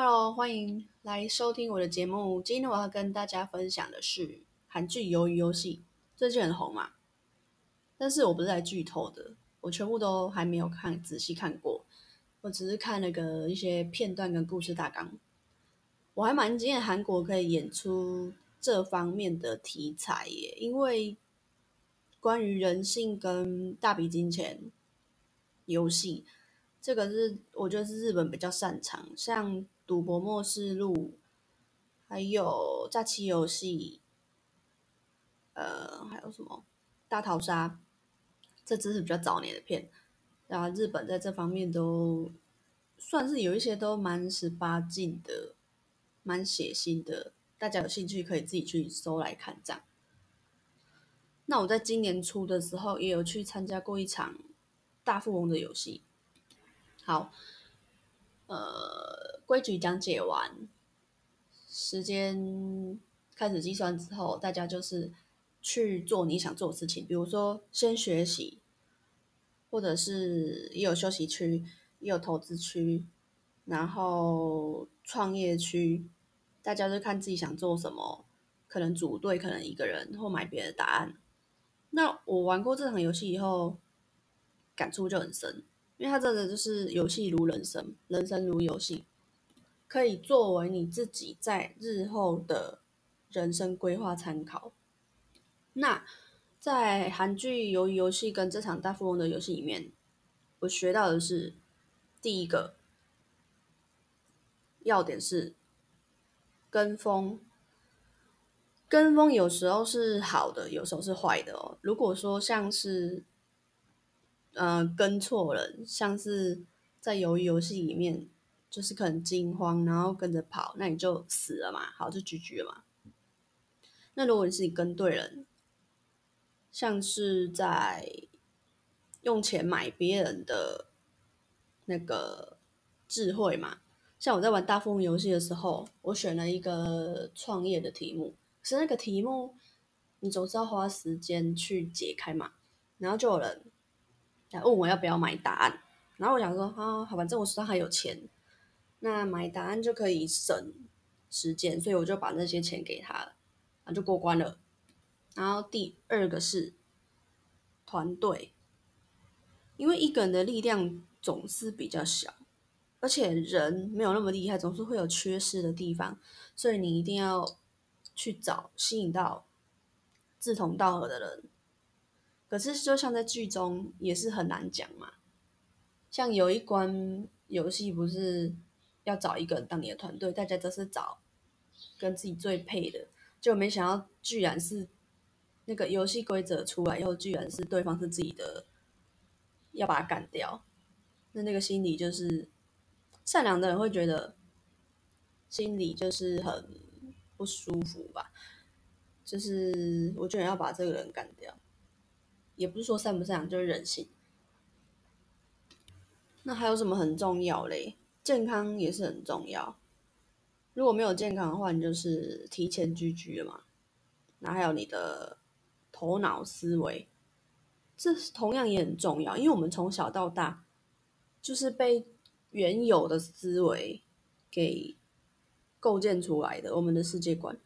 Hello，欢迎来收听我的节目。今天我要跟大家分享的是韩剧《鱿鱼游戏》，最近很红嘛。但是我不是来剧透的，我全部都还没有看仔细看过，我只是看那个一些片段跟故事大纲。我还蛮惊艳韩国可以演出这方面的题材耶，因为关于人性跟大笔金钱游戏，这个是我觉得是日本比较擅长，像。赌博末世录，还有假期游戏，呃，还有什么大逃杀，这只是比较早年的片。然后日本在这方面都算是有一些都蛮十八禁的，蛮血腥的。大家有兴趣可以自己去搜来看。这样。那我在今年初的时候也有去参加过一场大富翁的游戏。好，呃。规矩讲解完，时间开始计算之后，大家就是去做你想做的事情。比如说，先学习，或者是也有休息区，也有投资区，然后创业区，大家就看自己想做什么，可能组队，可能一个人，或买别的答案。那我玩过这场游戏以后，感触就很深，因为它真的就是游戏如人生，人生如游戏。可以作为你自己在日后的人生规划参考。那在韩剧鱿鱼游戏跟这场大富翁的游戏里面，我学到的是第一个要点是跟风。跟风有时候是好的，有时候是坏的哦。如果说像是呃跟错人，像是在鱿鱼游戏里面。就是可能惊慌，然后跟着跑，那你就死了嘛，好就 GG 了嘛。那如果你是你跟对人，像是在用钱买别人的那个智慧嘛，像我在玩大富翁游戏的时候，我选了一个创业的题目，是那个题目你总是要花时间去解开嘛，然后就有人来问我要不要买答案，然后我想说啊，好，反正我手上还有钱。那买答案就可以省时间，所以我就把那些钱给他了，那就过关了。然后第二个是团队，因为一个人的力量总是比较小，而且人没有那么厉害，总是会有缺失的地方，所以你一定要去找吸引到志同道合的人。可是就像在剧中也是很难讲嘛，像有一关游戏不是。要找一个人当你的团队，大家都是找跟自己最配的，就没想到居然是那个游戏规则出来以后，居然是对方是自己的，要把他干掉。那那个心理就是善良的人会觉得心里就是很不舒服吧，就是我居然要把这个人干掉，也不是说善不善良，就是人性。那还有什么很重要嘞？健康也是很重要，如果没有健康的话，你就是提前居居了嘛。那还有你的头脑思维，这同样也很重要，因为我们从小到大就是被原有的思维给构建出来的，我们的世界观。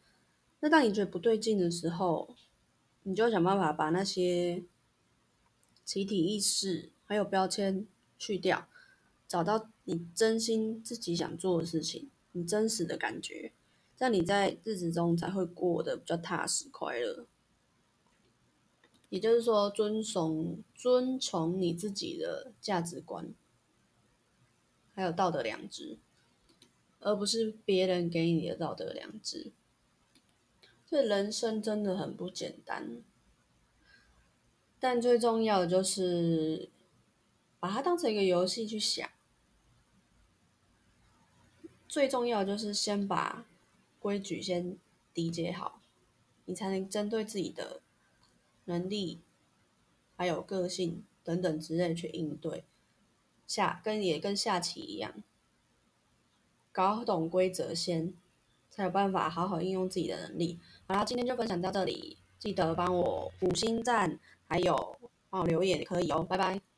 那当你觉得不对劲的时候，你就想办法把那些集体意识还有标签去掉。找到你真心自己想做的事情，你真实的感觉，这样你在日子中才会过得比较踏实快乐。也就是说，遵从遵从你自己的价值观，还有道德良知，而不是别人给你的道德良知。这人生真的很不简单，但最重要的就是把它当成一个游戏去想。最重要的就是先把规矩先理解好，你才能针对自己的能力、还有个性等等之类去应对。下跟也跟下棋一样，搞懂规则先，才有办法好好应用自己的能力。好啦，今天就分享到这里，记得帮我五星赞，还有保留也可以哦，拜拜。